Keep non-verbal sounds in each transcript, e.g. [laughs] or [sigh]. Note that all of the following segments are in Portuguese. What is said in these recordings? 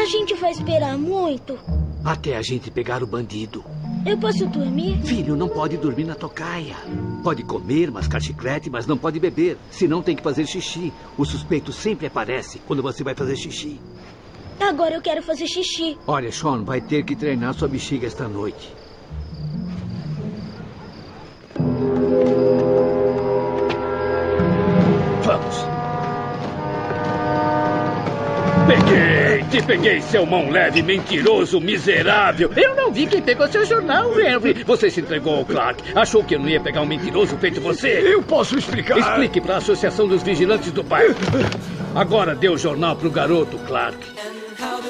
A gente vai esperar muito. Até a gente pegar o bandido. Eu posso dormir? Filho, não pode dormir na tocaia. Pode comer, mascar chiclete, mas não pode beber. Senão tem que fazer xixi. O suspeito sempre aparece quando você vai fazer xixi. Agora eu quero fazer xixi. Olha, Sean, vai ter que treinar sua bexiga esta noite. Peguei! Seu mão leve, mentiroso, miserável! Eu não vi quem pegou seu jornal, Henry! Você se entregou ao Clark. Achou que eu não ia pegar um mentiroso feito você? Eu posso explicar. Explique para a Associação dos Vigilantes do Bairro. Agora dê o jornal pro garoto, Clark. How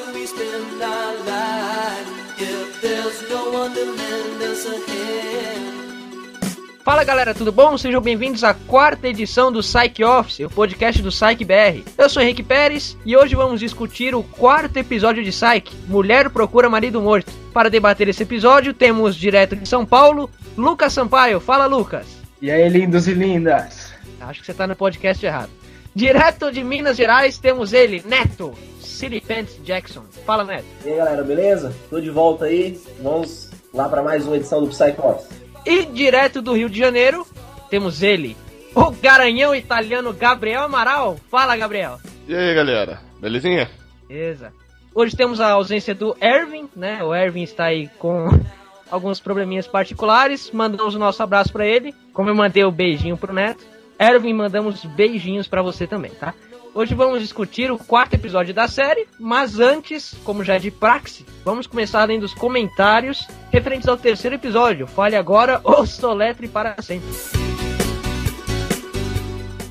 Fala galera, tudo bom? Sejam bem-vindos à quarta edição do Psych Office, o podcast do Psych BR. Eu sou Henrique Pérez e hoje vamos discutir o quarto episódio de Psych, Mulher Procura Marido Morto. Para debater esse episódio, temos direto de São Paulo, Lucas Sampaio. Fala, Lucas. E aí, lindos e lindas? Acho que você tá no podcast errado. Direto de Minas Gerais, temos ele, Neto, City Pants Jackson. Fala, Neto. E aí galera, beleza? Tô de volta aí. Vamos lá para mais uma edição do Psycho Office. E direto do Rio de Janeiro, temos ele, o garanhão italiano Gabriel Amaral. Fala, Gabriel. E aí, galera? Belezinha? Beleza. Hoje temos a ausência do Erwin, né? O Erwin está aí com [laughs] alguns probleminhas particulares. Mandamos o nosso abraço para ele. Como eu mandei o beijinho pro Neto, Erwin, mandamos beijinhos para você também, tá? Hoje vamos discutir o quarto episódio da série, mas antes, como já é de praxe, vamos começar além dos comentários referentes ao terceiro episódio. Fale agora ou soletre para sempre.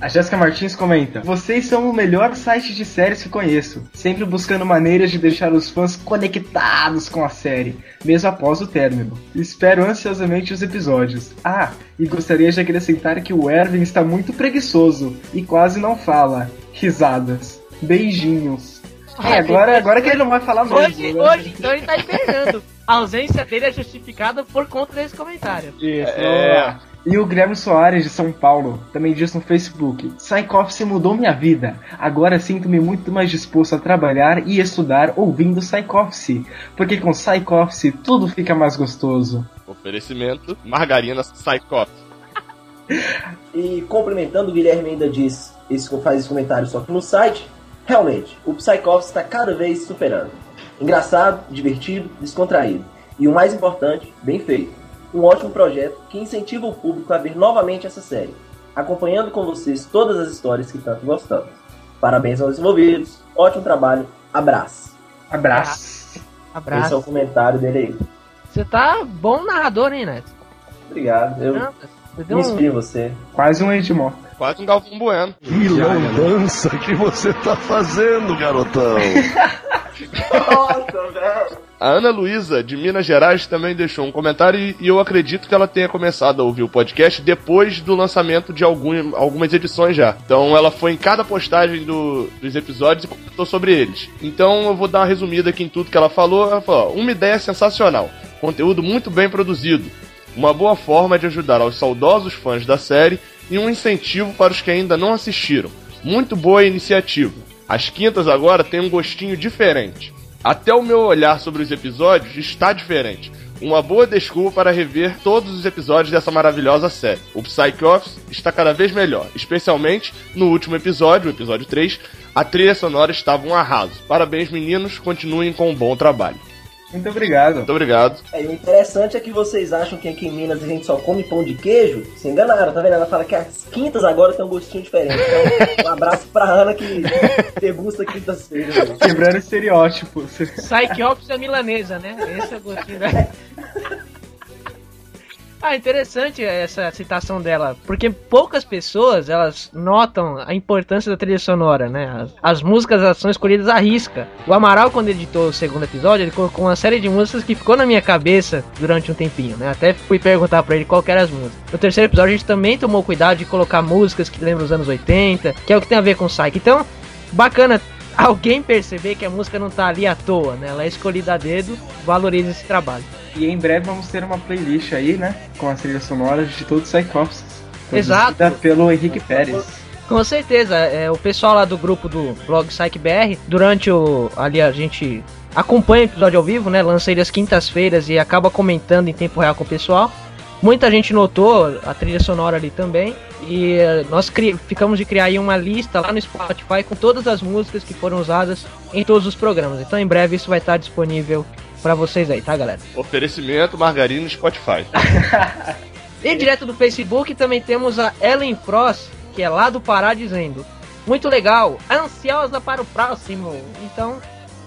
A Jéssica Martins comenta: Vocês são o melhor site de séries que conheço, sempre buscando maneiras de deixar os fãs conectados com a série, mesmo após o término. Espero ansiosamente os episódios. Ah, e gostaria de acrescentar que o Erwin está muito preguiçoso e quase não fala. Risadas. Beijinhos. É, agora, agora que ele não vai falar mesmo. Hoje, né? hoje então ele tá hibernando. A ausência dele é justificada por conta desse comentário. Isso, vamos lá. E o Guilherme Soares de São Paulo também diz no Facebook: Psych Office mudou minha vida. Agora sinto-me muito mais disposto a trabalhar e estudar ouvindo Psych Office, porque com Psych Office tudo fica mais gostoso. Oferecimento, margarina Psychop. E complementando, o Guilherme ainda diz, esse, faz esse comentário só que no site, realmente, o Psycho Office está cada vez superando. Engraçado, divertido, descontraído. E o mais importante, bem feito. Um ótimo projeto que incentiva o público a ver novamente essa série, acompanhando com vocês todas as histórias que tanto gostamos. Parabéns aos envolvidos, ótimo trabalho, abraço. Abraço. Esse é o Abraço. comentário dele aí. Você tá bom narrador, hein, Neto? Obrigado, eu Não, me um... inspiro em você. Quase um Edmond. Quase um Galvão Bueno. Que lambança que você tá fazendo, garotão. [laughs] Nossa, velho! A Ana Luísa, de Minas Gerais, também deixou um comentário e, eu acredito que ela tenha começado a ouvir o podcast depois do lançamento de algum, algumas edições já. Então ela foi em cada postagem do- dos episódios e comentou sobre eles. Então eu vou dar uma resumida aqui em tudo que ela falou. Ela falou: uma ideia sensacional, conteúdo muito bem produzido, uma boa forma de ajudar aos saudosos fãs da série e um incentivo para os que ainda não assistiram. Muito boa iniciativa. As quintas agora têm um gostinho diferente. Até o meu olhar sobre os episódios está diferente. Uma boa desculpa para rever todos os episódios dessa maravilhosa série. O Psych Office está cada vez melhor, especialmente no último episódio, o episódio 3, a trilha sonora estava um arraso. Parabéns meninos, continuem com um bom trabalho. Muito obrigado. Muito obrigado. É, e o interessante é que vocês acham que aqui em Minas a gente só come pão de queijo. Se enganaram, tá vendo? Ela fala que as quintas agora tem um gostinho diferente. Então, [laughs] um abraço pra Ana que degusta quintas-feiras. né? Quebrando estereótipos. Office é milanesa, né? Esse é o gostinho da... [laughs] Ah, interessante essa citação dela, porque poucas pessoas elas notam a importância da trilha sonora, né? As, as músicas elas são escolhidas à risca. O Amaral, quando editou o segundo episódio, ele colocou uma série de músicas que ficou na minha cabeça durante um tempinho, né? Até fui perguntar pra ele qual eram as músicas. No terceiro episódio a gente também tomou cuidado de colocar músicas que lembram os anos 80, que é o que tem a ver com Psyche. Então, bacana alguém perceber que a música não tá ali à toa, né? Ela é escolhida a dedo, valoriza esse trabalho. E em breve vamos ter uma playlist aí, né? Com as trilhas sonoras de todos os Psychops. Exato. pelo Henrique Pérez. Com certeza, é, o pessoal lá do grupo do blog PsychBR, durante o. Ali a gente acompanha o episódio ao vivo, né? Lança ele às quintas-feiras e acaba comentando em tempo real com o pessoal. Muita gente notou a trilha sonora ali também. E eh, nós ficamos de criar aí uma lista lá no Spotify com todas as músicas que foram usadas em todos os programas. Então em breve isso vai estar disponível para vocês aí, tá, galera? Oferecimento Margarina Spotify. [laughs] e direto do Facebook também temos a Ellen Frost, que é lá do Pará, dizendo: Muito legal, ansiosa para o próximo. Então,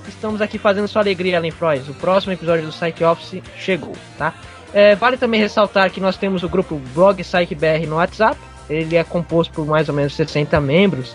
estamos aqui fazendo sua alegria, Ellen Frost. O próximo episódio do Psych Office chegou, tá? É, vale também ressaltar que nós temos o grupo Blog Psych BR no WhatsApp. Ele é composto por mais ou menos 60 membros.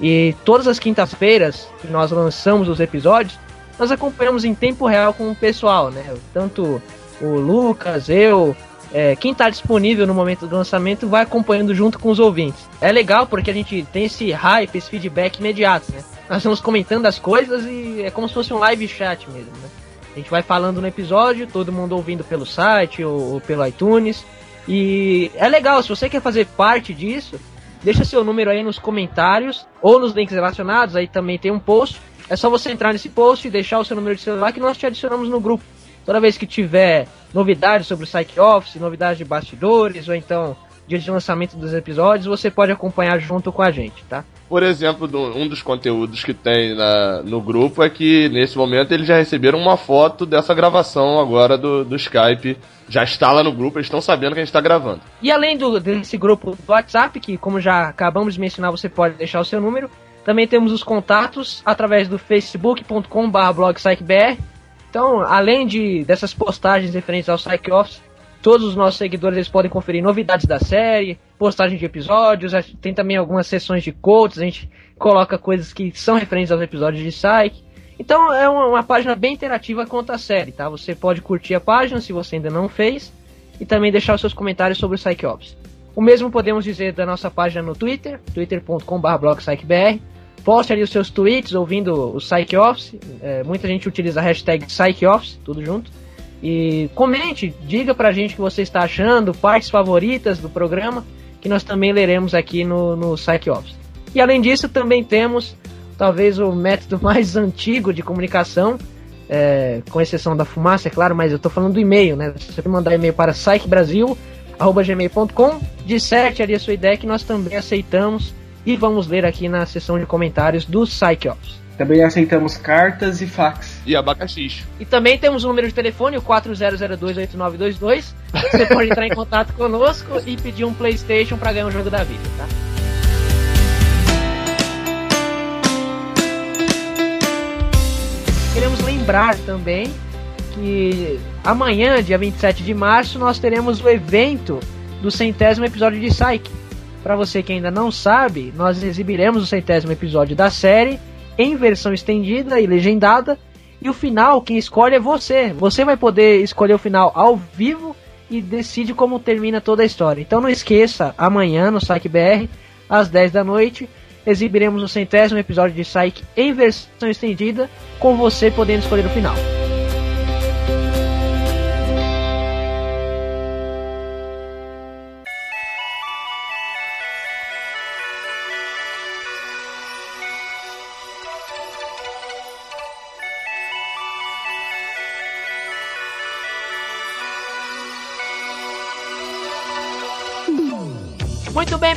E todas as quintas-feiras que nós lançamos os episódios, nós acompanhamos em tempo real com o pessoal, né? Tanto o Lucas, eu, é, quem está disponível no momento do lançamento vai acompanhando junto com os ouvintes. É legal porque a gente tem esse hype, esse feedback imediato, né? Nós estamos comentando as coisas e é como se fosse um live chat mesmo, né? A gente vai falando no episódio, todo mundo ouvindo pelo site ou, ou pelo iTunes. E é legal, se você quer fazer parte disso, deixa seu número aí nos comentários ou nos links relacionados, aí também tem um post. É só você entrar nesse post e deixar o seu número de celular que nós te adicionamos no grupo. Toda vez que tiver novidades sobre o Psych Office, novidades de bastidores, ou então dia de lançamento dos episódios, você pode acompanhar junto com a gente, tá? Por exemplo, um dos conteúdos que tem na, no grupo é que nesse momento eles já receberam uma foto dessa gravação agora do, do Skype. Já está lá no grupo, eles estão sabendo que a gente está gravando. E além do, desse grupo do WhatsApp, que como já acabamos de mencionar, você pode deixar o seu número, também temos os contatos através do facebook.com.br Então, além de dessas postagens referentes ao Psych Office, todos os nossos seguidores eles podem conferir novidades da série, postagem de episódios, tem também algumas sessões de quotes, a gente coloca coisas que são referentes aos episódios de Psyche. Então é uma, uma, página bem interativa quanto à série, tá? Você pode curtir a página se você ainda não fez e também deixar os seus comentários sobre o Psyche Office. O mesmo podemos dizer da nossa página no Twitter, twitter.com.br Poste ali os seus tweets ouvindo o Psyche Office. É, muita gente utiliza a hashtag Psyche Office, tudo junto. E comente, diga pra gente o que você está achando, partes favoritas do programa que nós também leremos aqui no, no Psych Office. E além disso, também temos talvez o método [laughs] mais antigo de comunicação, é, com exceção da fumaça, é claro, mas eu estou falando do e-mail, né? Você pode mandar e-mail para psychbrasil.gmail.com, disserte ali a sua ideia que nós também aceitamos e vamos ler aqui na seção de comentários do Psych Office. Também aceitamos cartas e fax. E abacaxi. E também temos o um número de telefone, o 40028922. Você pode entrar em contato conosco e pedir um PlayStation para ganhar um jogo da vida, tá? Queremos lembrar também que amanhã, dia 27 de março, nós teremos o evento do centésimo episódio de Psyche. Para você que ainda não sabe, nós exibiremos o centésimo episódio da série em versão estendida e legendada. E o final, quem escolhe é você. Você vai poder escolher o final ao vivo e decide como termina toda a história. Então não esqueça, amanhã no Psyche BR, às 10 da noite, exibiremos o centésimo episódio de Psyche em versão estendida, com você podendo escolher o final.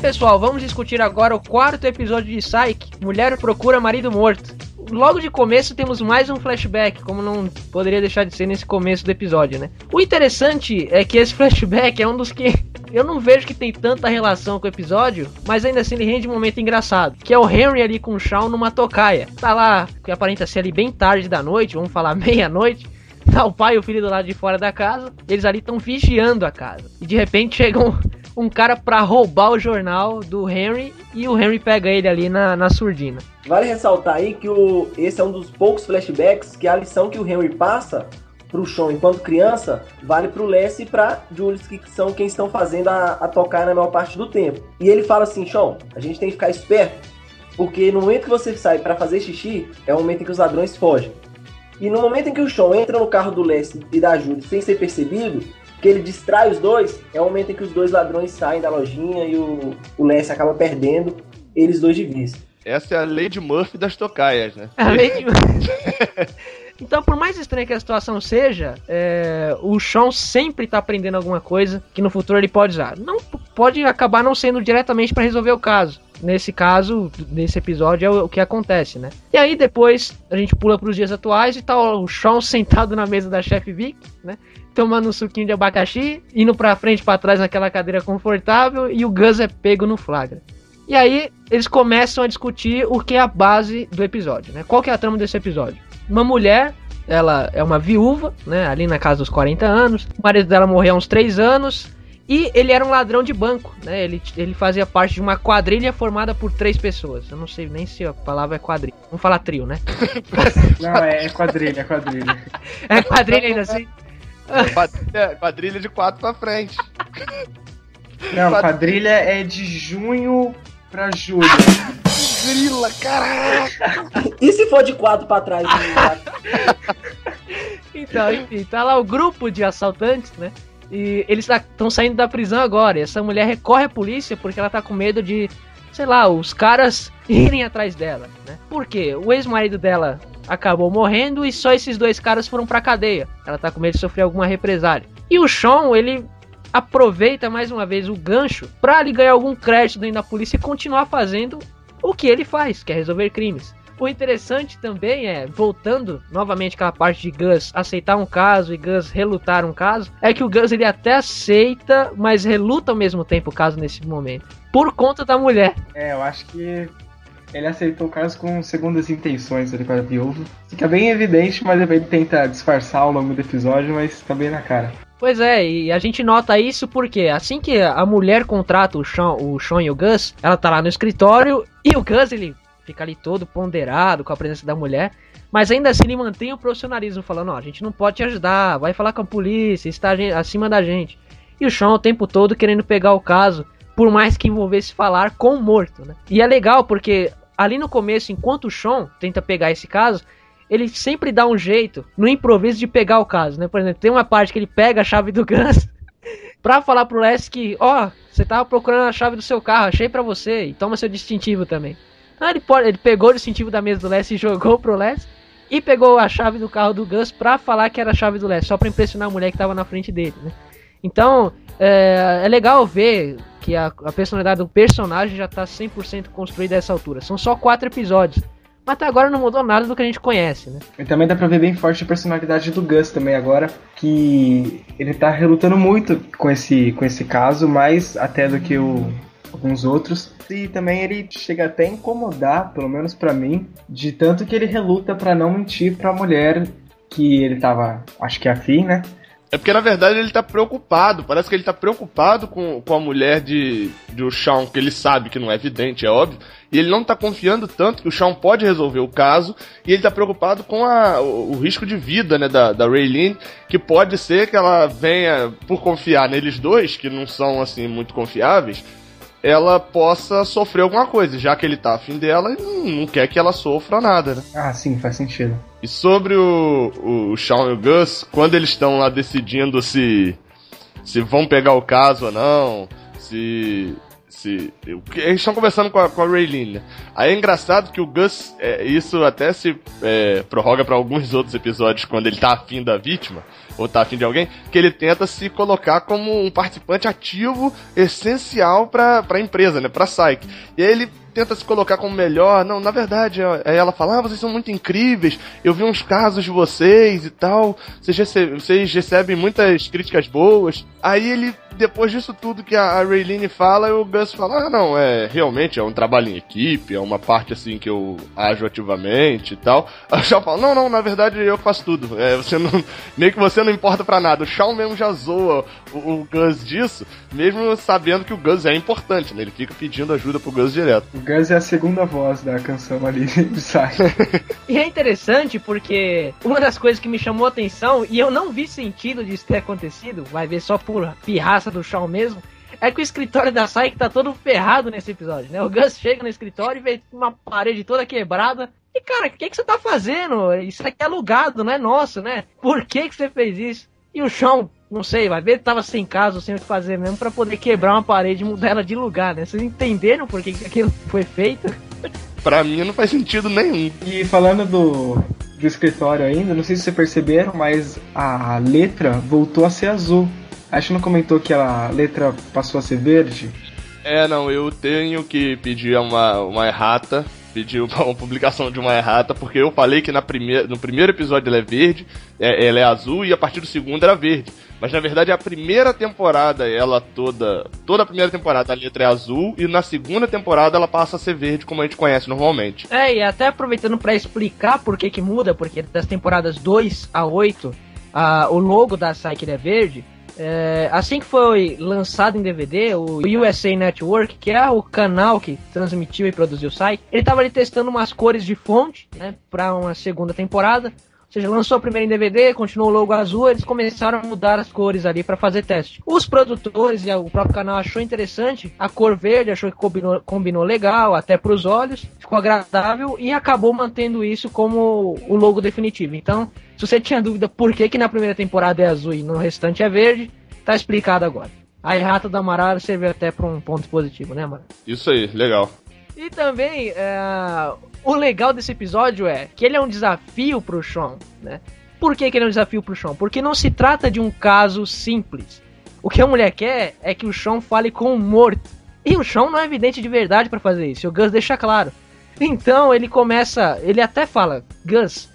Pessoal, vamos discutir agora o quarto episódio de Psyche, Mulher Procura Marido Morto. Logo de começo temos mais um flashback, como não poderia deixar de ser nesse começo do episódio, né? O interessante é que esse [laughs] flashback é um dos que eu não vejo que tem tanta relação com o episódio, mas ainda assim ele rende um momento engraçado, que é o Henry ali com o Shawn numa tocaia. Tá lá, que aparenta ser ali bem tarde da noite, vamos falar [laughs] meia-noite. Tá o pai e o filho do lado de fora da casa, eles ali estão vigiando a casa. E de repente chegam um cara para roubar o jornal do Henry e o Henry pega ele ali na, na surdina. Vale ressaltar aí que o, esse é um dos poucos flashbacks que a lição que o Henry passa pro Sean enquanto criança vale pro Les e pra Julius, que são quem estão fazendo a, a tocar na maior parte do tempo. E ele fala assim, Sean, a gente tem que ficar esperto, porque no momento que você sai para fazer xixi, é o momento em que os ladrões fogem. E no momento em que o Sean entra no carro do Les e da Julius sem ser percebido, que ele distrai os dois, é o momento em que os dois ladrões saem da lojinha e o, o Lance acaba perdendo eles dois de vista. Essa é a Lady Murphy das tocaias, né? A Lady [laughs] Então, por mais estranha que a situação seja, é, o Sean sempre tá aprendendo alguma coisa que no futuro ele pode usar. Não pode acabar não sendo diretamente para resolver o caso. Nesse caso, nesse episódio, é o, o que acontece, né? E aí depois a gente pula para os dias atuais e tá o Sean [laughs] sentado na mesa da chefe Vic, né? Tomando um suquinho de abacaxi, indo pra frente e pra trás naquela cadeira confortável e o Gus é pego no flagra. E aí eles começam a discutir o que é a base do episódio, né? Qual que é a trama desse episódio? Uma mulher, ela é uma viúva, né? Ali na casa dos 40 anos. O marido dela morreu há uns 3 anos. E ele era um ladrão de banco, né? Ele, ele fazia parte de uma quadrilha formada por três pessoas. Eu não sei nem se a palavra é quadrilha. Vamos falar trio, né? [laughs] Não, é, é quadrilha, é quadrilha. [laughs] É quadrilha ainda assim? [laughs] Quadrilha, quadrilha de quatro pra frente. Não, quadrilha é de junho pra julho. Grila, caraca! [laughs] E se for de quatro pra trás? [laughs] Então, enfim, tá lá o grupo de assaltantes, né? E eles estão saindo da prisão agora. E essa mulher recorre à polícia porque ela tá com medo de, sei lá, os caras irem atrás dela, né? Por quê? O ex-marido dela acabou morrendo e só esses dois caras foram pra cadeia. Ela tá com medo de sofrer alguma represália. E o Sean, ele aproveita mais uma vez o gancho pra ele ganhar algum crédito dentro da polícia e continuar fazendo o que ele faz, que é resolver crimes. O interessante também é, voltando novamente aquela parte de Gus aceitar um caso e Gus relutar um caso, é que o Gus ele até aceita, mas reluta ao mesmo tempo o caso nesse momento. Por conta da mulher. É, eu acho que ele aceitou o caso com segundas intenções ali com a viúva. Fica bem evidente, mas ele tenta disfarçar ao longo do episódio, mas tá bem na cara. Pois é, e a gente nota isso porque assim que a mulher contrata o Sean, o Sean e o Gus, ela tá lá no escritório e o Gus ele fica ali todo ponderado com a presença da mulher, mas ainda assim ele mantém o profissionalismo, falando: ó, a gente não pode te ajudar, vai falar com a polícia, está acima da gente. E o Sean o tempo todo querendo pegar o caso, por mais que envolvesse falar com o morto, né? E é legal porque ali no começo, enquanto o Sean tenta pegar esse caso, ele sempre dá um jeito no improviso de pegar o caso, né? Por exemplo, tem uma parte que ele pega a chave do Gus [laughs] pra falar pro Les que, ó, oh, você tava procurando a chave do seu carro, achei pra você, e toma seu distintivo também. Então ele, ele pegou o distintivo da mesa do Les e jogou pro Les, e pegou a chave do carro do Gus pra falar que era a chave do Les, só pra impressionar a mulher que tava na frente dele, né? Então, é, é legal ver que a, a personalidade do personagem já tá 100% construída a essa altura. São só quatro episódios. Mas até agora não mudou nada do que a gente conhece, né? E também dá pra ver bem forte a personalidade do Gus também agora, que ele tá relutando muito com esse, com esse caso, mais até do que o, alguns outros. E também ele chega até a incomodar, pelo menos para mim, de tanto que ele reluta para não mentir pra mulher que ele tava, acho que afim, né? É porque na verdade ele tá preocupado. Parece que ele tá preocupado com, com a mulher de, de o Sean, que ele sabe que não é evidente, é óbvio. E ele não tá confiando tanto que o Sean pode resolver o caso. E ele tá preocupado com a, o, o risco de vida, né, da, da Raylene. Que pode ser que ela venha, por confiar neles dois, que não são assim muito confiáveis, ela possa sofrer alguma coisa, já que ele tá afim dela e não, não quer que ela sofra nada, né? Ah, sim, faz sentido. E sobre o, o Sean e o Gus, quando eles estão lá decidindo se, se vão pegar o caso ou não, se. se eles estão conversando com a, com a Raylene, né? Aí é engraçado que o Gus, é, isso até se é, prorroga para alguns [laughs] outros episódios quando ele tá afim da vítima ou tá afim de alguém, que ele tenta se colocar como um participante ativo, essencial pra, pra empresa, né? Pra Psyche. E aí ele tenta se colocar como melhor. Não, na verdade, ela fala: ah, vocês são muito incríveis, eu vi uns casos de vocês e tal, vocês, vocês recebem muitas críticas boas. Aí ele, depois disso tudo que a, a Raylene fala, o Gus fala: ah, não, é realmente é um trabalho em equipe, é uma parte assim que eu ajo ativamente e tal. [laughs] O Shaw fala: não, não, na verdade eu faço tudo. É, você não, [laughs] meio que você não importa para nada. O Shaw mesmo já zoa o, o Gus disso, mesmo sabendo que o Gus é importante, né? Ele fica pedindo ajuda pro Gus direto. O Gus é a segunda voz da canção ali [laughs] sai. e é interessante porque uma das coisas que me chamou a atenção, e eu não vi sentido disso ter acontecido, vai ver só por pirraça do Shawn mesmo, é que o escritório da Sai tá todo ferrado nesse episódio, né? O Gus chega no escritório e vê uma parede toda quebrada. E cara, o que, que você tá fazendo? Isso aqui é alugado, não é nosso, né? Por que, que você fez isso? E o Sean Não sei, vai ver tava sem casa, sem o que fazer mesmo, pra poder quebrar uma parede e mudar ela de lugar, né? Vocês entenderam por que que aquilo foi feito? [laughs] Pra mim não faz sentido nenhum. E falando do, do escritório ainda, não sei se vocês perceberam, mas a letra voltou a ser azul. Acho que não comentou que a letra passou a ser verde. É, não, eu tenho que pedir uma, uma errata, pedir uma, [laughs] uma publicação de uma errata, porque eu falei que na primeira, no primeiro episódio ela é verde, é, ela é azul, e a partir do segundo era verde. Mas na verdade a primeira temporada, ela toda. Toda a primeira temporada a letra é azul, e na segunda temporada ela passa a ser verde, como a gente conhece normalmente. É, e até aproveitando pra explicar por que que muda, porque das temporadas 2 a 8, a, o logo da Psyche é verde. É, assim que foi lançado em DVD, o USA Network, que é o canal que transmitiu e produziu o site, ele estava ali testando umas cores de fonte, né, para uma segunda temporada. Ou seja, lançou a primeira em DVD, continuou o logo azul, eles começaram a mudar as cores ali para fazer teste. Os produtores e o próprio canal achou interessante a cor verde, achou que combinou, combinou legal, até para os olhos, ficou agradável e acabou mantendo isso como o logo definitivo. Então, se você tinha dúvida por que, que na primeira temporada é azul e no restante é verde, tá explicado agora. A errata da Amarara serviu até para um ponto positivo, né, mano? Isso aí, legal. E também, é, o legal desse episódio é que ele é um desafio pro Sean, né? Por que, que ele é um desafio pro Sean? Porque não se trata de um caso simples. O que a mulher quer é que o Sean fale com o morto. E o Sean não é evidente de verdade para fazer isso. O Gus deixa claro. Então ele começa, ele até fala, Gus,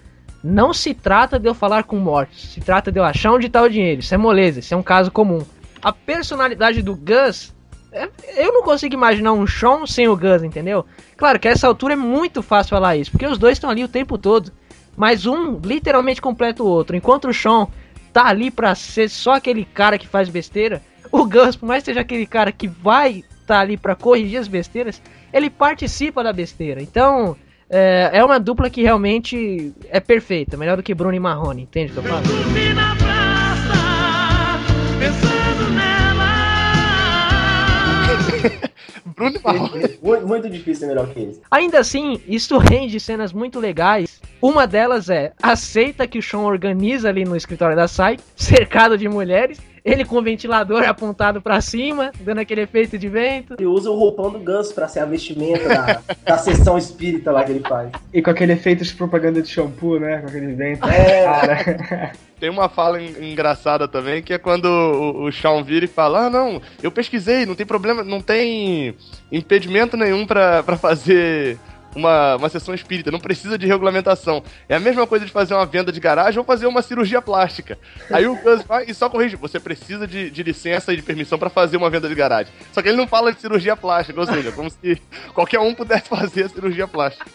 não se trata de eu falar com mortos, se trata de eu achar onde tá o dinheiro. Isso é moleza, isso é um caso comum. A personalidade do Gus é- eu não consigo imaginar um Sean sem o Gus, entendeu? Claro que a essa altura é muito fácil falar isso, porque os dois estão ali o tempo todo. Mas um literalmente completa o outro. Enquanto o Sean tá ali pra ser só aquele cara que faz besteira, o Gus, por mais que seja aquele cara que vai tá ali pra corrigir as besteiras, ele participa da besteira. Então, é, é uma dupla que realmente é perfeita, melhor do que Bruno e Marrone, entende o que eu falo? [laughs] Bruno Marrone. Muito, muito difícil ser melhor que eles. Ainda assim, isso rende cenas muito legais. Uma delas é aceita que o Sean organiza ali no escritório da SAI, cercado de mulheres, ele com o ventilador [laughs] apontado pra cima, dando aquele efeito de vento. Ele usa o roupão do Gus pra ser a vestimenta da, [laughs] da sessão espírita lá que ele faz. E com aquele efeito de propaganda de shampoo, né? Com aquele vento. É. [laughs] Cara. Tem uma fala en- engraçada também, que é quando o, o Sean vira e fala: Ah, não, eu pesquisei, não tem problema, não tem impedimento nenhum pra, pra fazer uma, uma sessão espírita, não precisa de regulamentação. É a mesma coisa de fazer uma venda de garagem ou fazer uma cirurgia plástica. Aí o Gus vai e só corrige: Você precisa de, de licença e de permissão pra fazer uma venda de garagem. Só que ele não fala de cirurgia plástica, ou seja, como se qualquer um pudesse fazer a cirurgia plástica.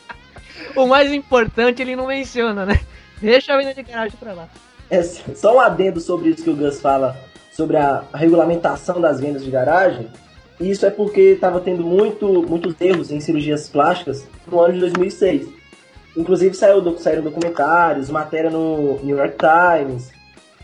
O mais importante ele não menciona, né? Deixa a venda de garagem pra lá. É, só um adendo sobre isso que o Gus fala, sobre a regulamentação das vendas de garagem. Isso é porque estava tendo muito, muitos erros em cirurgias plásticas no ano de 2006. Inclusive saiu, do- saíram documentários, matéria no New York Times.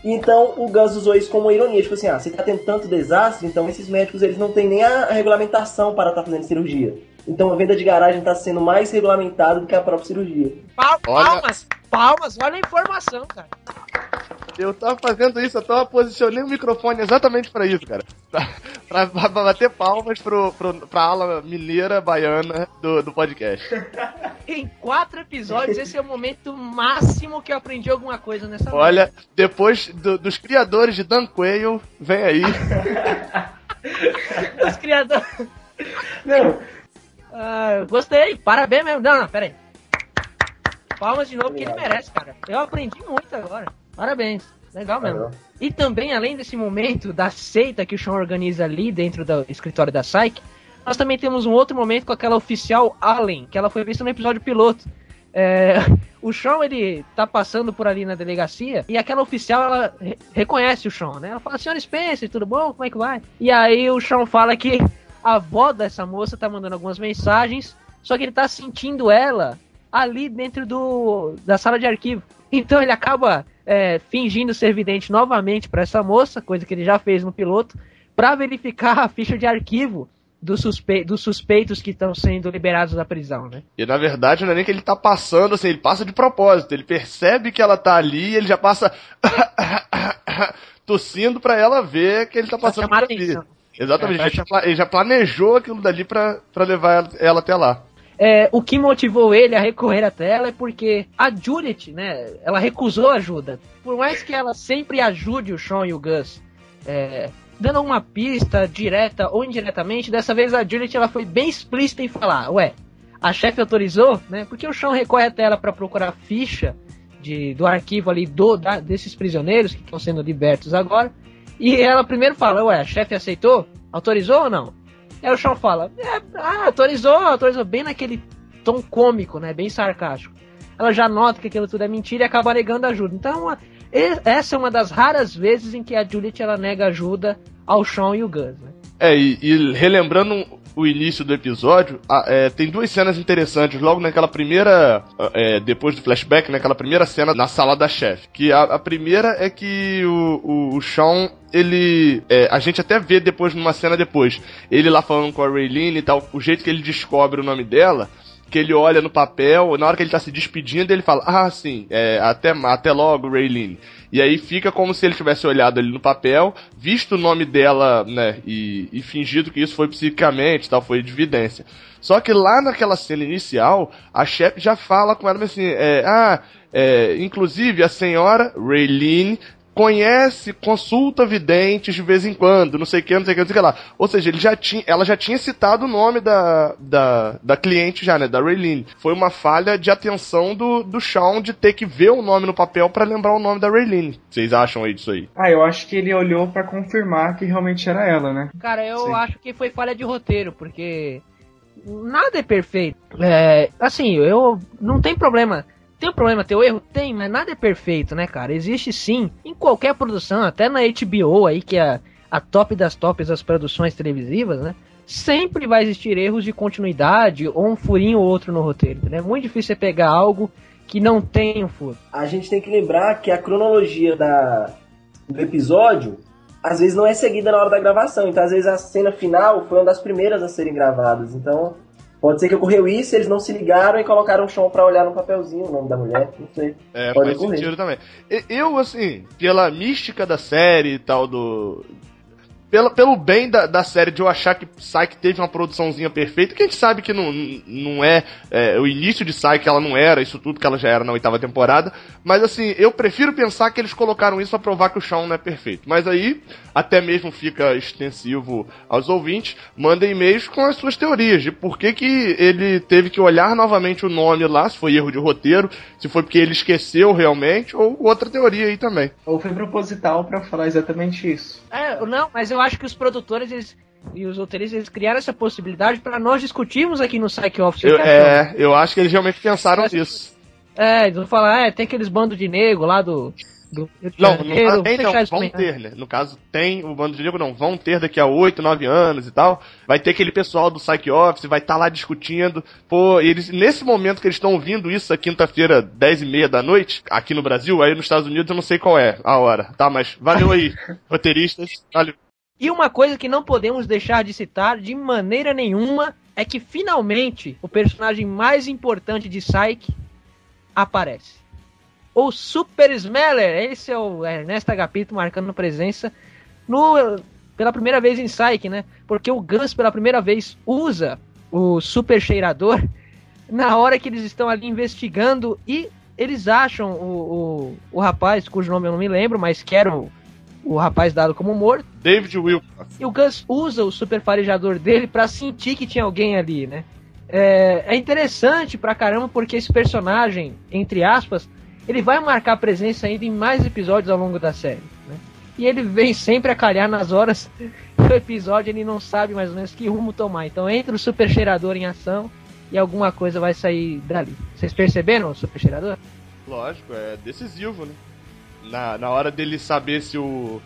E Então o Gus usou isso como ironia, tipo assim, ah, você tá tendo tanto desastre, então esses médicos eles não têm nem a regulamentação para estar fazendo cirurgia. Então a venda de garagem está sendo mais regulamentada do que a própria cirurgia. Pal- Olha- Palmas! Palmas! Olha a informação, cara. Eu tava fazendo isso, eu tava posicionei o microfone exatamente pra isso, cara. Pra, pra- pra bater palmas pro, pro, pra ala mineira baiana do, do podcast. [laughs] Em quatro episódios, esse é o momento máximo que eu aprendi alguma coisa nessa Olha, depois do- dos criadores de Dan Quayle, vem aí. [laughs] Os criadores. Não, Ah, gostei, parabéns mesmo. Não, não, pera aí. Palmas de novo que ele merece, cara. Eu aprendi muito agora. Parabéns. Legal mesmo. E também, além desse momento da seita que o Sean organiza ali dentro do escritório da Psyche, nós também temos um outro momento com aquela oficial Allen, que ela foi vista no episódio piloto. É, [laughs] o Sean, ele tá passando por ali na delegacia e aquela oficial, ela re- reconhece o Sean, né? Ela fala, senhor Spencer, tudo bom? Como é que vai? E aí o Sean fala que a avó dessa moça tá mandando algumas mensagens, só que ele tá sentindo ela ali dentro do da sala de arquivo. Então ele acaba é, fingindo ser vidente novamente para essa moça, coisa que ele já fez no piloto, para verificar a ficha de arquivo dos, suspe dos suspeitos que estão sendo liberados da prisão, né? E na verdade não é nem que ele tá passando, assim, ele passa de propósito. Ele percebe que ela tá ali e ele já passa [coughs] tossindo pra ela ver que ele tá passando por ali. atenção. Exatamente, É, ele, já, ele já planejou aquilo dali pra, pra levar ela, ela até lá. É, o que motivou ele a recorrer até ela é porque a Juliet, né, ela recusou ajuda. Por mais que ela sempre ajude o Sean e o Gus, é, dando uma pista direta ou indiretamente, dessa vez a Juliet ela foi bem explícita em falar, ué, a chefe autorizou, né, porque o Sean recorre até ela para procurar ficha de, do arquivo ali do, da- desses prisioneiros que estão sendo libertos agora, e ela primeiro fala, ué, a chefe aceitou? Autorizou ou não? Aí o Sean fala, é, ah, autorizou, autorizou, bem naquele tom cômico, né? Bem sarcástico. Ela já nota que aquilo tudo é mentira e acaba negando ajuda. Então, essa é uma das raras vezes em que a Juliet ela nega ajuda ao Sean e o Gus, né? É, e, e relembrando o início do episódio, a- é, tem duas cenas interessantes. Logo naquela primeira. é, depois do flashback, naquela primeira cena na sala da chefe. Que a, a primeira é que o, o, o Sean, ele. é, a gente até vê depois, numa cena depois, ele lá falando com a Raylene e tal, o jeito que ele descobre o nome dela. Que ele olha no papel, na hora que ele tá se despedindo, ele fala: Ah, sim, é, até, até logo, Raylene. E aí fica como se ele tivesse olhado ali no papel, visto o nome dela, né, e, e fingido que isso foi psicamente, tal, foi de evidência. Só que lá naquela cena inicial, a chefe já fala com ela assim, é, ah, é, inclusive a senhora Raylene conhece, consulta videntes de vez em quando, não sei o que, não sei o que, não sei o que lá. Ou seja, ele já tinha, ela já tinha citado o nome da, da, da cliente já, né, da Raylene. Foi uma falha de atenção do, do Shawn de ter que ver o nome no papel pra lembrar o nome da Raylene. Vocês acham aí disso aí? Ah, eu acho que ele olhou pra confirmar que realmente era ela, né? Cara, eu Sim. acho que foi falha de roteiro, porque nada é perfeito. É, assim, eu não tem problema. Tem um problema, tem o erro? Tem, mas nada é perfeito, né, cara? Existe sim, em qualquer produção, até na HBO aí, que é a, a top das tops das produções televisivas, né? Sempre vai existir erros de continuidade ou um furinho ou outro no roteiro, né? É muito difícil você pegar algo que não tem um furo. A gente tem que lembrar que a cronologia da, do episódio às vezes não é seguida na hora da gravação. Então, às vezes, a cena final foi uma das primeiras a serem gravadas. Então, pode ser que ocorreu isso, eles não se ligaram e colocaram o chão pra olhar no papelzinho o nome da mulher. Não sei. É, Pode faz ocorrer. sentido também. Eu, assim, pela mística da série e tal, do. Pela, pelo bem da, da série de eu achar que Psyche teve uma produçãozinha perfeita, que a gente sabe que não, não é, é, o início de Psyche, ela não era isso tudo que ela já era na oitava temporada, mas assim, eu prefiro pensar que eles colocaram isso pra provar que o Shawn não é perfeito. Mas aí, até mesmo fica extensivo aos ouvintes, mandem e-mails com as suas teorias de por que, que ele teve que olhar novamente o nome lá, se foi erro de roteiro, se foi porque ele esqueceu realmente, ou outra teoria aí também. Ou foi proposital pra falar exatamente isso. É, não, mas eu acho que os produtores eles, e os roteiristas eles criaram essa possibilidade pra nós discutirmos aqui no Psych Office. Eu, é, eu acho que eles realmente pensaram nisso. É, eles vão falar, é, tem aqueles bandos de nego lá do. do Não, Janeiro, no caso, tem, não, vão bem, ter, né? No caso, tem o bando de negro, não, vão ter daqui a 8, 9 anos e tal. Vai ter aquele pessoal do Psych Office, vai estar lá discutindo. Pô, eles, nesse momento que eles estão ouvindo isso, quinta-feira, 10 e meia da noite, aqui no Brasil, aí nos Estados Unidos eu não sei qual é a hora, tá? Mas valeu aí, [laughs] roteiristas, valeu. E uma coisa que não podemos deixar de citar de maneira nenhuma é que finalmente o personagem mais importante de Psyche aparece. O Super Smeller, esse é o Ernesto Agapito marcando presença no, pela primeira vez em Psyche, né? Porque o Gus pela primeira vez usa o Super Cheirador [laughs] na hora que eles estão ali investigando e eles acham o, o, o rapaz, cujo nome eu não me lembro, mas que era o, o rapaz dado como morto. David Wilcox. E o Gus usa o super farejador dele pra sentir que tinha alguém ali, né? É, é interessante pra caramba porque esse personagem, entre aspas, ele vai marcar presença ainda em mais episódios ao longo da série, né? E ele vem sempre a calhar nas horas [laughs] do episódio, ele não sabe mais ou menos que rumo tomar. Então entra o super cheirador em ação e alguma coisa vai sair dali. Vocês perceberam o super cheirador? Lógico, é decisivo, né? Na, na hora dele saber se o,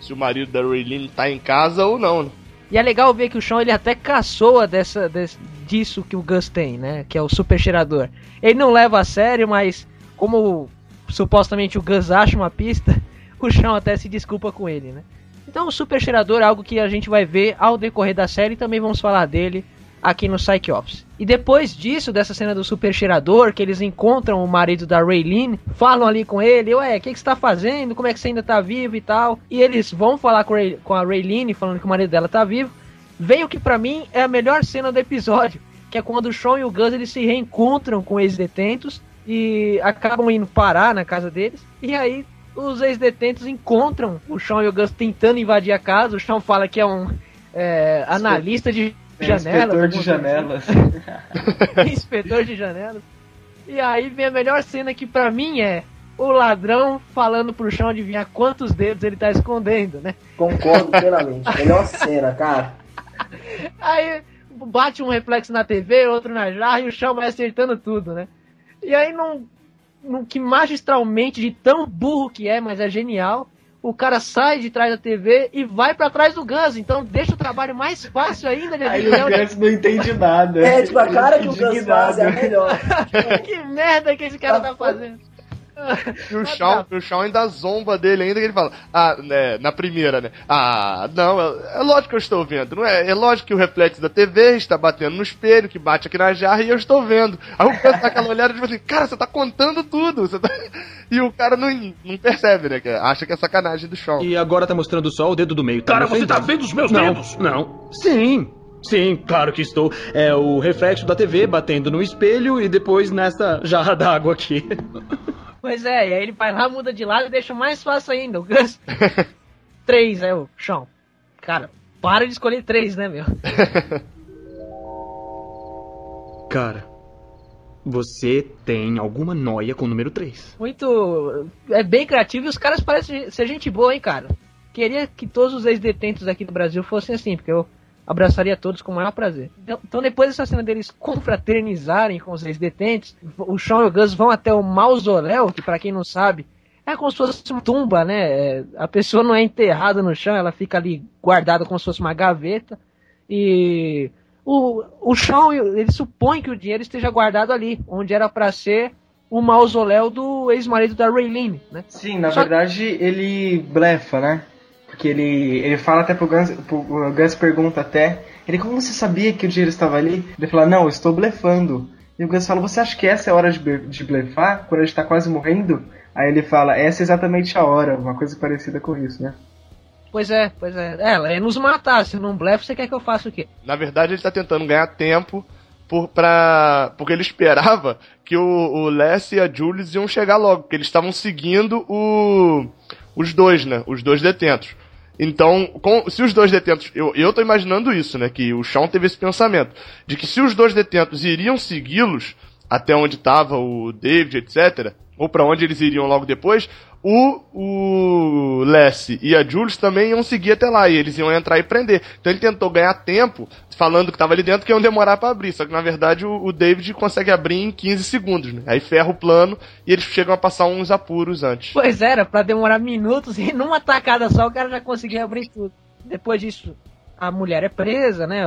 se o marido da Raylene tá em casa ou não, né? E é legal ver que o Sean ele até caçoa dessa, desse- disso que o Gus tem, né? Que é o super cheirador. Ele não leva a sério, mas como supostamente o Gus acha uma pista, [laughs] o Sean até se desculpa com ele, né? Então o super cheirador é algo que a gente vai ver ao decorrer da série e também vamos falar dele aqui no Psych Office. E depois disso, dessa cena do super cheirador, que eles encontram o marido da Raylene, falam ali com ele, ué, o que, que você tá fazendo? Como é que você ainda tá vivo e tal? E eles vão falar com, Ray, com a Raylene, falando que o marido dela tá vivo. Vem o que para mim é a melhor cena do episódio, que é quando o Sean e o Gus eles se reencontram com ex-detentos e acabam indo parar na casa deles. E aí os ex-detentos encontram o Sean e o Gus tentando invadir a casa. O Sean fala que é um é, analista de janelas. Inspetor de janelas. [laughs] Inspetor de janelas. E aí vem a melhor cena que pra mim é o ladrão falando pro chão adivinhar quantos dedos ele tá escondendo, né? Concordo [laughs] plenamente. melhor cena, cara. Aí bate um reflexo na TV, outro na jarra e o chão vai acertando tudo, né? E aí não, não que magistralmente de tão burro que é, mas é genial, o cara sai de trás da TV e vai para trás do Gus. Então deixa o trabalho mais fácil ainda de Aí o Gus não entende nada. É, tipo, a cara que o Gus faz é a melhor. [laughs] que merda que esse cara tá fazendo. [laughs] E o Shawn, o Shawn ainda zomba dele ainda, que ele fala, ah, né, na primeira, né? Ah, não, é, é, lógico que eu estou vendo, não é? É lógico que o reflexo da TV está batendo no espelho, que bate aqui na jarra e eu estou vendo. Aí o cara tá aquela olhada e tipo assim, cara, você tá contando tudo. Você tá... [laughs] E o cara não, não percebe, né? Que acha que é sacanagem do Shawn. E agora tá mostrando só o dedo do meio. Tá cara, você tá vendo os meus não, dedos? Não. Sim. Sim, claro que estou. É o reflexo da TV batendo no espelho e depois nessa jarra d'água aqui. [laughs] Pois é, e aí ele vai lá, muda de lado e deixa mais fácil ainda. O Gus. [laughs] três, é o chão. Cara, para de escolher três, né, meu? [laughs] Cara, você tem alguma noia com o número 3. Muito. É bem criativo e os caras parecem ser gente boa, hein, cara. Queria que todos os ex-detentos aqui do Brasil fossem assim, porque eu abraçaria todos com o maior prazer. Então, então, depois dessa cena deles confraternizarem com os ex-detentes, o Sean e o Gus vão até o mausoléu, que para quem não sabe, é como se fosse uma tumba, né? É, a pessoa não é enterrada no chão, ela fica ali guardada como se fosse uma gaveta. E o, o Sean, ele supõe que o dinheiro esteja guardado ali, onde era para ser o mausoléu do ex-marido da Raylene, né? Sim, na Só... verdade ele blefa, né? Porque ele, ele fala até pro Gus, pro, o Gus pergunta até, ele, como você sabia que o dinheiro estava ali? Ele fala, não, eu estou blefando. E o Gus fala, você acha que essa é a hora de, de blefar? Quando a gente tá quase morrendo? Aí ele fala, essa é exatamente a hora, uma coisa parecida com isso, né? Pois é, pois é. É, ela é nos matar, se não blefe, você quer que eu faça o quê? Na verdade, ele tá tentando ganhar tempo por, pra, porque ele esperava que o, o Les e a Jules iam chegar logo, porque eles estavam seguindo o, os dois, né? Os dois detentos. Então, com, se os dois detentos. Eu, eu tô imaginando isso, né? Que o Sean teve esse pensamento. De que se os dois detentos iriam segui-los até onde estava o David, etc., ou para onde eles iriam logo depois, o, o Lessie e a Jules também iam seguir até lá e eles iam entrar e prender. Então ele tentou ganhar tempo falando que estava ali dentro que iam demorar para abrir. Só que na verdade o, o, David consegue abrir em 15 segundos, né? Aí ferra o plano e eles chegam a passar uns apuros antes. Pois era, para demorar minutos [laughs] e numa tacada só o cara já conseguia abrir tudo. Depois disso, a mulher é presa, né?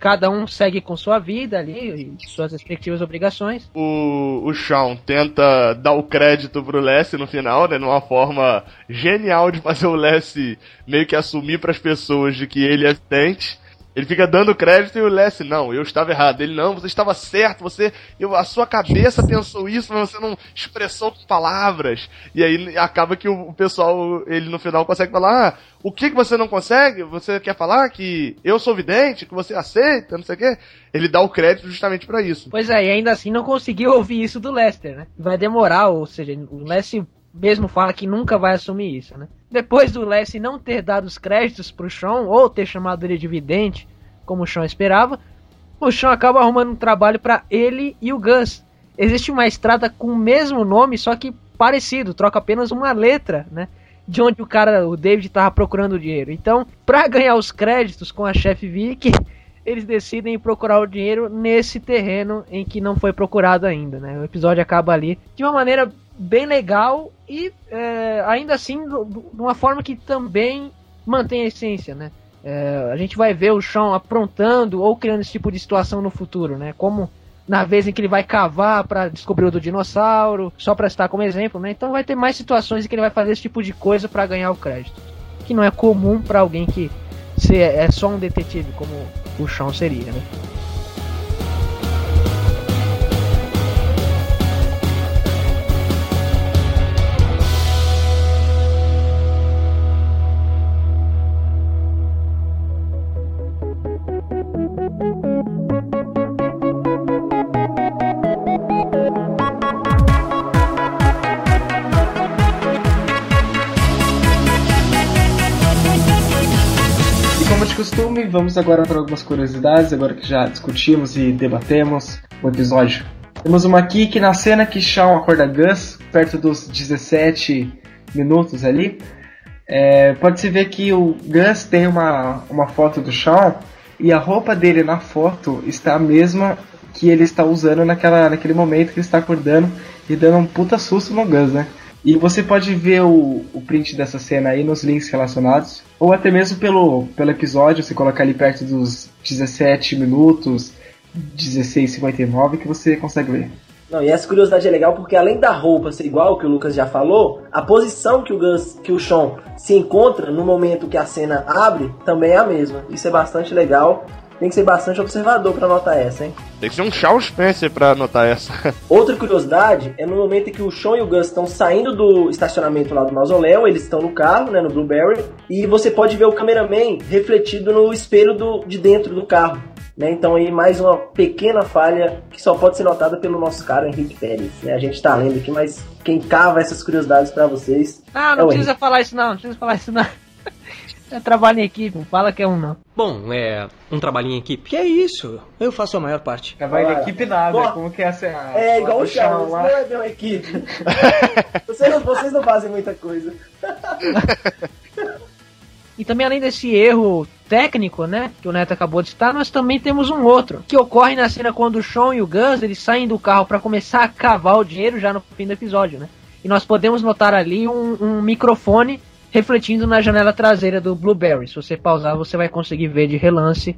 Cada um segue com sua vida ali, suas respectivas obrigações. O, o Sean tenta dar o crédito pro Lessie no final, né? Numa forma genial de fazer o Lessie meio que assumir para as pessoas de que ele é tente. Ele fica dando crédito e o Leslie, não, eu estava errado. Ele, não, você estava certo, você, eu, a sua cabeça pensou isso, mas você não expressou com palavras. E aí acaba que o, o pessoal, ele no final consegue falar, ah, o que que você não consegue? Você quer falar que eu sou vidente, que você aceita, não sei o quê? Ele dá o crédito justamente para isso. Pois é, e ainda assim não conseguiu ouvir isso do Lester, né? Vai demorar, ou seja, o Lester mesmo fala que nunca vai assumir isso, né? Depois do Leslie não ter dado os créditos pro Sean, ou ter chamado ele de vidente, como o Sean esperava, o Sean acaba arrumando um trabalho para ele e o Gus. Existe uma estrada com o mesmo nome, só que parecido, troca apenas uma letra, né? De onde o cara, o David, estava procurando o dinheiro. Então, para ganhar os créditos com a chefe Vicky, eles decidem procurar o dinheiro nesse terreno em que não foi procurado ainda, né? O episódio acaba ali de uma maneira bem legal e é, ainda assim de uma forma que também mantém a essência, né? É, a gente vai ver o chão aprontando ou criando esse tipo de situação no futuro, né? Como na vez em que ele vai cavar para descobrir o do dinossauro, só para estar como exemplo, né? Então vai ter mais situações em que ele vai fazer esse tipo de coisa para ganhar o crédito, que não é comum para alguém que se é só um detetive como o chão seria, né? Vamos agora para algumas curiosidades, agora que já discutimos e debatemos o episódio. Temos uma aqui que na cena que Shawn acorda Gus, perto dos 17 minutos ali, é, pode-se ver que o Gus tem uma, uma foto do Shawn e a roupa dele na foto está a mesma que ele está usando naquela, naquele momento que ele está acordando e dando um puta susto no Gus, né? E você pode ver o, o print dessa cena aí nos links relacionados, ou até mesmo pelo, pelo episódio, você colocar ali perto dos 17 minutos, 16,59 que você consegue ver. Não, e essa curiosidade é legal porque além da roupa ser igual que o Lucas já falou, a posição que o Gus, que o Sean se encontra no momento que a cena abre também é a mesma. Isso é bastante legal. Tem que ser bastante observador para notar essa, hein? Tem que ser um Charles Spencer pra anotar essa. [laughs] Outra curiosidade é no momento em que o Sean e o Gus estão saindo do estacionamento lá do mausoléu, eles estão no carro, né, no Blueberry, e você pode ver o cameraman refletido no espelho do, de dentro do carro. Né? Então aí mais uma pequena falha que só pode ser notada pelo nosso cara Henrique Pérez. Né? A gente tá lendo aqui, mas quem cava essas curiosidades para vocês. Não, não é o precisa Henrique. falar isso não, não precisa falar isso não. É trabalho em equipe, não fala que é um não. Bom, é um trabalho em equipe. Que é isso? Eu faço a maior parte. Trabalho em equipe nada, ó, como que é essa a- É igual o Shawn Charles, não lá? é bem uma equipe. [laughs] vocês, não, vocês não fazem muita coisa. E também além desse erro técnico, né, que o Neto acabou de citar, nós também temos um outro, que ocorre na cena quando o Sean e o Gus, eles saem do carro para começar a cavar o dinheiro já no fim do episódio, né? E nós podemos notar ali um, um microfone refletindo na janela traseira do Blueberry. Se você pausar, você vai conseguir ver de relance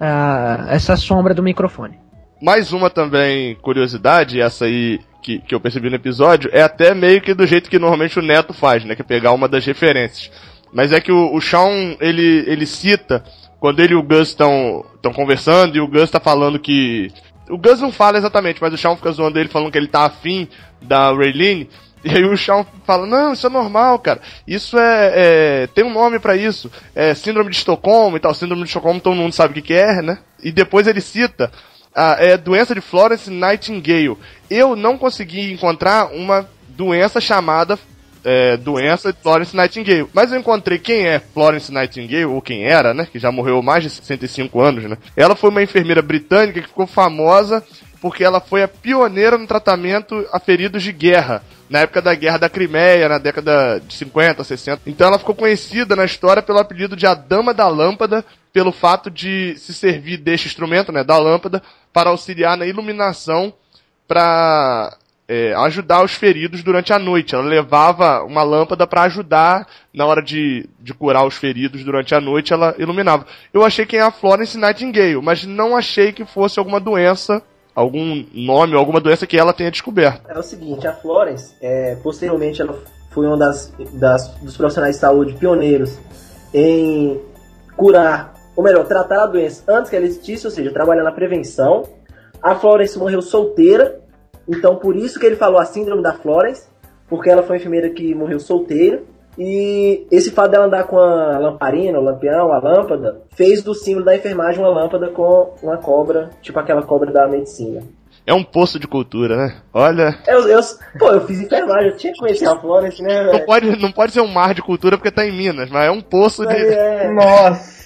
ah, essa sombra do microfone. Mais uma também curiosidade, essa aí que, que eu percebi no episódio, é até meio que do jeito que normalmente o Neto faz, né? Que é pegar uma das referências. Mas é que o, o Shawn, ele, ele cita, quando ele e o Gus estão conversando, e o Gus tá falando que. O Gus não fala exatamente, mas o Shawn fica zoando ele, falando que ele tá afim da Raylene. E aí o Shawn fala, não, isso é normal, cara. Isso é. é- tem um nome pra isso. É síndrome de Estocolmo e tal. Síndrome de Estocolmo todo mundo sabe o que, que é, né? E depois ele cita a é, doença de Florence Nightingale. Eu não consegui encontrar uma doença chamada é, doença de Florence Nightingale. Mas eu encontrei quem é Florence Nightingale, ou quem era, né? Que já morreu mais de 65 anos, né? Ela foi uma enfermeira britânica que ficou famosa porque ela foi a pioneira no tratamento a feridos de guerra. Na época da Guerra da Crimeia, na década de 50, 60. Então ela ficou conhecida na história pelo apelido de a Dama da Lâmpada, pelo fato de se servir deste instrumento, né, da lâmpada, para auxiliar na iluminação para é, ajudar os feridos durante a noite. Ela levava uma lâmpada para ajudar na hora de, de curar os feridos durante a noite, ela iluminava. Eu achei que era a Florence Nightingale, mas não achei que fosse alguma doença, algum nome, alguma doença que ela tenha descoberto. É o seguinte, a Florence, é, posteriormente ela foi uma das, das- dos profissionais de saúde pioneiros em curar, ou melhor, tratar a doença antes que ela existisse, ou seja, trabalhar na prevenção. A Florence morreu solteira, então por isso que ele falou a síndrome da Florence, porque ela foi uma enfermeira que morreu solteira. E esse fato dela andar com a lamparina, o lampião, a lâmpada, fez do símbolo da enfermagem uma lâmpada com uma cobra, tipo aquela cobra da medicina. É um poço de cultura, né? Olha. Eu, eu, pô, eu fiz enfermagem, eu tinha que conhecer a Florence, né, Não pode, não pode ser um mar de cultura porque tá em Minas, mas é um poço de. É, Nossa!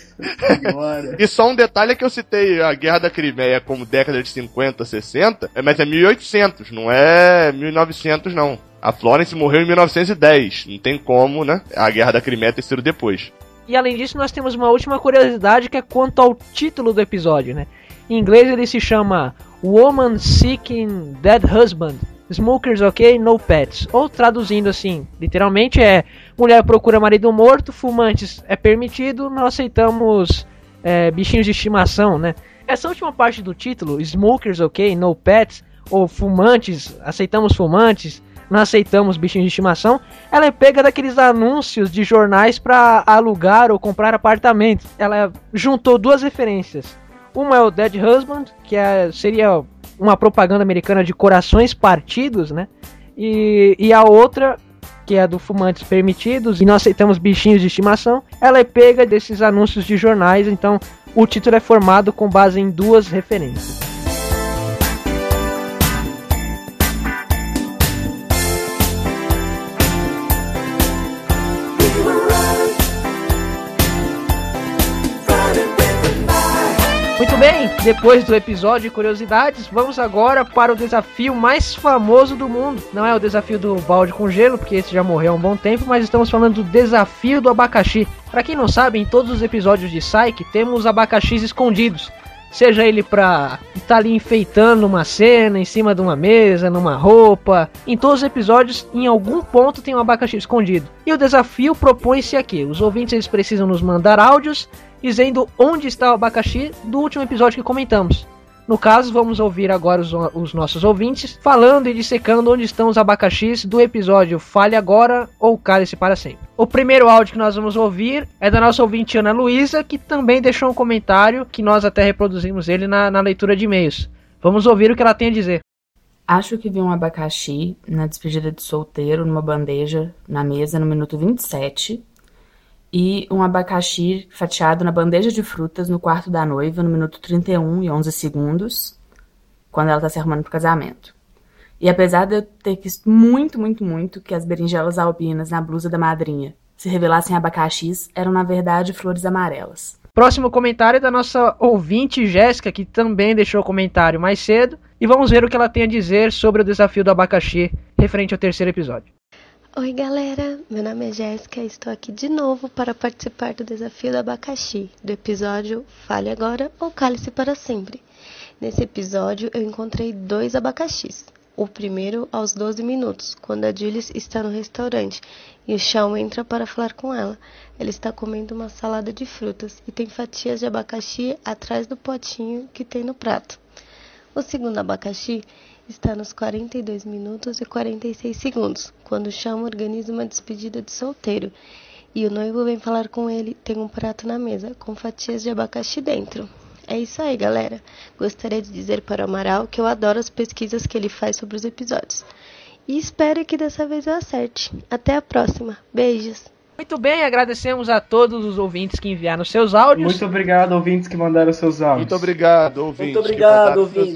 E só um detalhe é que eu citei a Guerra da Crimeia como década de 50, 60, é, mas é 1800, não é 1900 não. A Florence morreu em 1910, não tem como, né? A Guerra da Crimeia ter sido depois. E além disso, nós temos uma última curiosidade que é quanto ao título do episódio, né? Em inglês ele se chama Woman Seeking Dead Husband. Smokers OK, No Pets. Ou traduzindo assim, literalmente é mulher procura marido morto, fumantes é permitido, não aceitamos é, bichinhos de estimação, né? Essa última parte do título, Smokers OK, No Pets, ou fumantes, aceitamos fumantes, não aceitamos bichinhos de estimação, ela é pega daqueles anúncios de jornais para alugar ou comprar apartamento. Ela juntou duas referências. Uma é o Dead Husband, que é, seria uma propaganda americana de corações partidos, né? E, e a outra, que é do fumantes permitidos e não aceitamos bichinhos de estimação, ela é pega desses anúncios de jornais, então o título é formado com base em duas referências. Muito bem, depois do episódio de curiosidades, vamos agora para o desafio mais famoso do mundo. Não é o desafio do balde com gelo, porque esse já morreu há um bom tempo, mas estamos falando do desafio do abacaxi. Para quem não sabe, em todos os episódios de Psyche temos abacaxis escondidos. Seja ele pra estar ali enfeitando uma cena, em cima de uma mesa, numa roupa. Em todos os episódios, em algum ponto tem um abacaxi escondido. E o desafio propõe-se aqui. Os ouvintes eles precisam nos mandar áudios dizendo onde está o abacaxi do último episódio que comentamos. No caso, vamos ouvir agora os, os, nossos ouvintes falando e dissecando onde estão os abacaxis do episódio Fale Agora ou Cale-se para Sempre. O primeiro áudio que nós vamos ouvir é da nossa ouvinte Ana Luísa, que também deixou um comentário que nós até reproduzimos ele na, na leitura de e-mails. Vamos ouvir o que ela tem a dizer. Acho que vi um abacaxi na despedida de solteiro numa bandeja na mesa no minuto 27 e um abacaxi fatiado na bandeja de frutas no quarto da noiva no minuto 31 e 11 segundos, quando ela está se arrumando para o casamento. E apesar de eu ter visto muito, muito, muito que as berinjelas albinas na blusa da madrinha se revelassem abacaxis, eram na verdade flores amarelas. Próximo comentário é da nossa ouvinte Jéssica, que também deixou comentário mais cedo, e vamos ver o que ela tem a dizer sobre o desafio do abacaxi referente ao terceiro episódio. Oi, galera. Meu nome é Jéssica e estou aqui de novo para participar do desafio do abacaxi, do episódio Fale Agora ou Cale-se para Sempre. Nesse episódio, eu encontrei dois abacaxis. O primeiro aos 12 minutos, quando a Julie está no restaurante e o Shawn entra para falar com ela. Ela está comendo uma salada de frutas e tem fatias de abacaxi atrás do potinho que tem no prato. O segundo abacaxi está nos 42 minutos e 46 segundos, quando Chama organiza uma despedida de solteiro e o noivo vem falar com ele. Tem um prato na mesa com fatias de abacaxi dentro. É isso aí, galera. Gostaria de dizer para o Amaral que eu adoro as pesquisas que ele faz sobre os episódios. E espero que dessa vez eu acerte. Até a próxima. Beijos. Muito bem, agradecemos a todos os ouvintes que enviaram seus áudios. Muito obrigado, ouvintes que mandaram seus áudios. Muito obrigado, ouvintes. Muito obrigado, ouvintes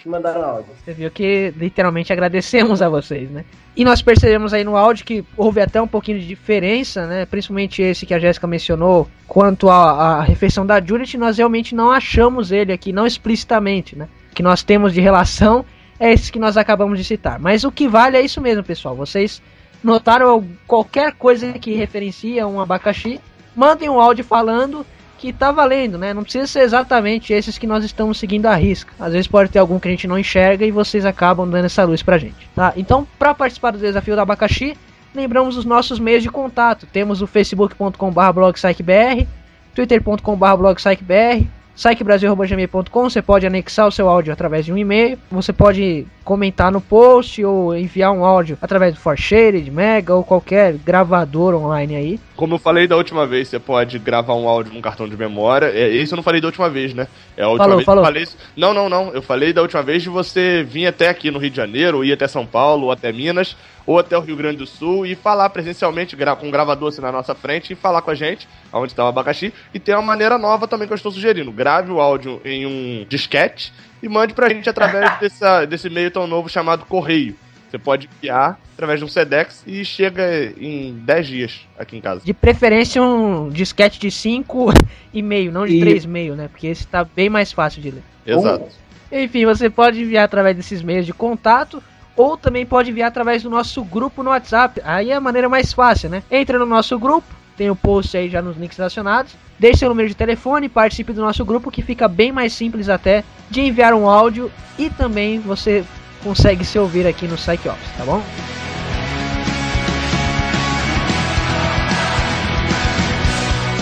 que mandaram áudio. Você viu que literalmente agradecemos a vocês, né? E nós percebemos aí no áudio que houve até um pouquinho de diferença, né? Principalmente esse que a Jéssica mencionou, quanto à, à refeição da Juliet, nós realmente não achamos ele aqui, não explicitamente, né? O que nós temos de relação é esse que nós acabamos de citar. Mas o que vale é isso mesmo, pessoal. Vocês notaram qualquer coisa que referencia um abacaxi, mandem um áudio falando que tá valendo, né? Não precisa ser exatamente esses que nós estamos seguindo a risca. Às vezes pode ter algum que a gente não enxerga e vocês acabam dando essa luz pra gente, tá? Então, para participar do desafio do abacaxi, lembramos os nossos meios de contato. Temos o facebook.com/blogpsychbr, twitter.com/blogpsychbr, sitebrasil.gmail.com, você pode anexar o seu áudio através de um e-mail, você pode comentar no post ou enviar um áudio através do ForShare, Mega ou qualquer gravador online aí. Como eu falei da última vez, você pode gravar um áudio num cartão de memória. É, isso eu não falei da última vez, né? É a última falou, vez falou. eu falei. Não, não, não. Eu falei da última vez de você vir até aqui no Rio de Janeiro, ou ir até São Paulo, ou até Minas, ou até o Rio Grande do Sul e falar presencialmente gra com um gravador assim na nossa frente e falar com a gente aonde está o abacaxi. E tem uma maneira nova também que eu estou sugerindo. Grave o áudio em um disquete e mande pra gente através [laughs] dessa, desse meio tão novo chamado Correio. Você pode enviar através de um Sedex e chega em 10 dias aqui em casa. De preferência um disquete de 5 e meio, não de E- 3,5, né? Porque esse tá bem mais fácil de ler. Exato. Enfim, você pode enviar através desses meios de contato ou também pode enviar através do nosso grupo no WhatsApp. Aí é a maneira mais fácil, né? Entra no nosso grupo, tem o post aí já nos links relacionados. Deixe seu número de telefone, participe do nosso grupo que fica bem mais simples até de enviar um áudio e também você consegue se ouvir aqui no Psych tá bom?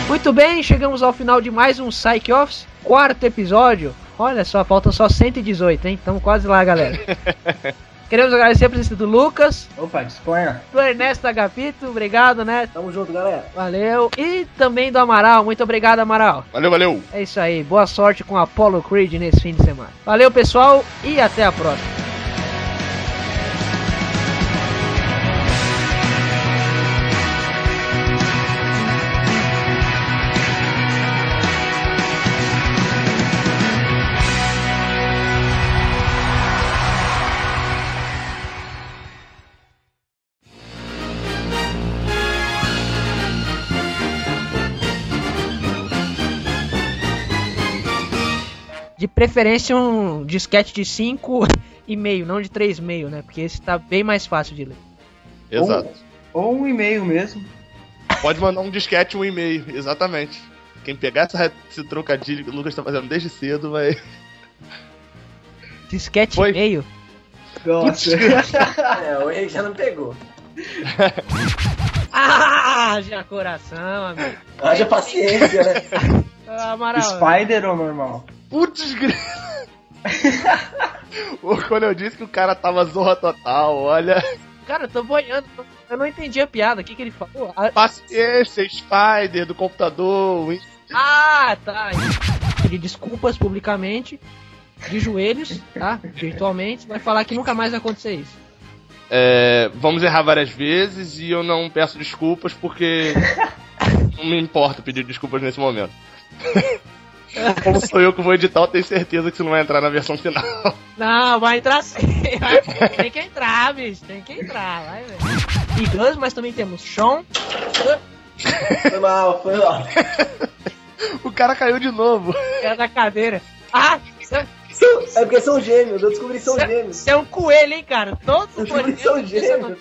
Muito bem, chegamos ao final de mais um Psych Office, quarto episódio. Olha só, faltam só 118, hein? Estamos quase lá, galera. [laughs] Queremos agradecer a presença do Lucas, Opa, disponha. do Ernesto Agapito, obrigado, né? Tamo junto, galera. Valeu. E também do Amaral, muito obrigado, Amaral. Valeu, valeu. É isso aí, boa sorte com Apollo Creed nesse fim de semana. Valeu, pessoal, e até a próxima. Preferência um disquete de 5 e meio, não de 3,5, né? Porque esse tá bem mais fácil de ler. Exato. Ou um e-mail mesmo. Pode mandar um disquete, um e-mail, exatamente. Quem pegar essa, esse trocadilho que o Lucas tá fazendo desde cedo vai. Disquete Foi. e meio? Nossa. [laughs] É, o Henrique já não pegou. [laughs] Ah, já coração, amigo. Haja paciência, né? Ah, Amaral. Spider ou normal? Putz. [laughs] Quando eu disse que o cara tava zorra total, olha. Cara, eu tô boiando. Eu não entendi a piada. O que, que ele falou? Ah, Paciência, Spider do computador. Ah, tá. Pedir desculpas publicamente, de joelhos, tá? Virtualmente. Vai falar que nunca mais vai acontecer isso. É, vamos errar várias vezes e eu não peço desculpas porque [laughs] não me importa pedir desculpas nesse momento. [laughs] [laughs] Como sou eu que vou editar, eu tenho certeza que isso não vai entrar na versão final. Não, vai entrar sim. [laughs] Tem que entrar, bicho. Tem que entrar, vai, velho. E Guns, mas também temos Sean. Foi mal, foi mal. [laughs] O cara caiu de novo. Era da cadeira. Ah, É porque são gêmeos, eu descobri que são gêmeos. você é um coelho, hein, cara? Todos os que são gêmeos.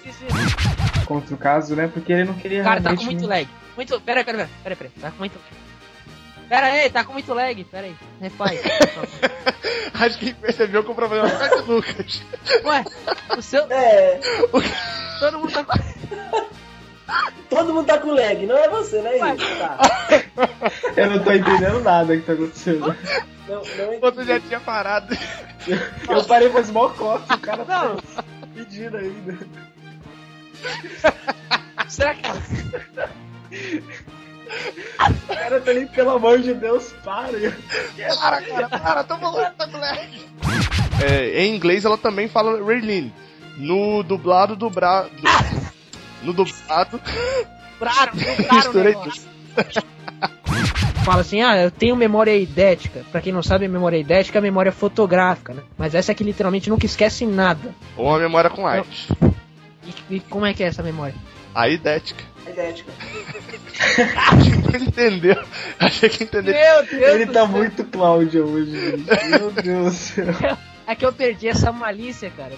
Contra o caso, né? Porque ele não queria Cara, tá com realmente- muito lag. Muito. Pera pera pera pera aí. Tá com muito lag. Pera aí, tá com muito lag. Pera aí. Refaz. [laughs] Acho que percebeu que o problema não é do Lucas. Ué, o seu. É, Todo mundo tá com. todo mundo tá com lag, não é você, né, Henrique? Tá. Eu não tô entendendo nada que tá acontecendo. Não, não Você já tinha parado. Eu parei faz mó cota, o cara Não. tá pedindo ainda. Será que. O cara tá ali, pelo amor de Deus, para. Para, cara, para, tô falando, tá moleque. É, em inglês ela também fala Raylene. No dublado do bra... do- No dublado. Compraram, compraram [laughs] o Misturei negócio. [laughs] Fala assim, ah, eu tenho memória idética. Pra quem não sabe, memória idética é a memória fotográfica, né? Mas essa que literalmente nunca esquece nada. Ou uma memória com AIDS. E, e como é que é essa memória? A idética. É idética. [laughs] Ele entendeu. Achei que entendeu. Meu Deus Ele tá céu. muito Cláudio hoje, gente. Meu Deus do céu. [laughs] É que eu perdi essa malícia, cara.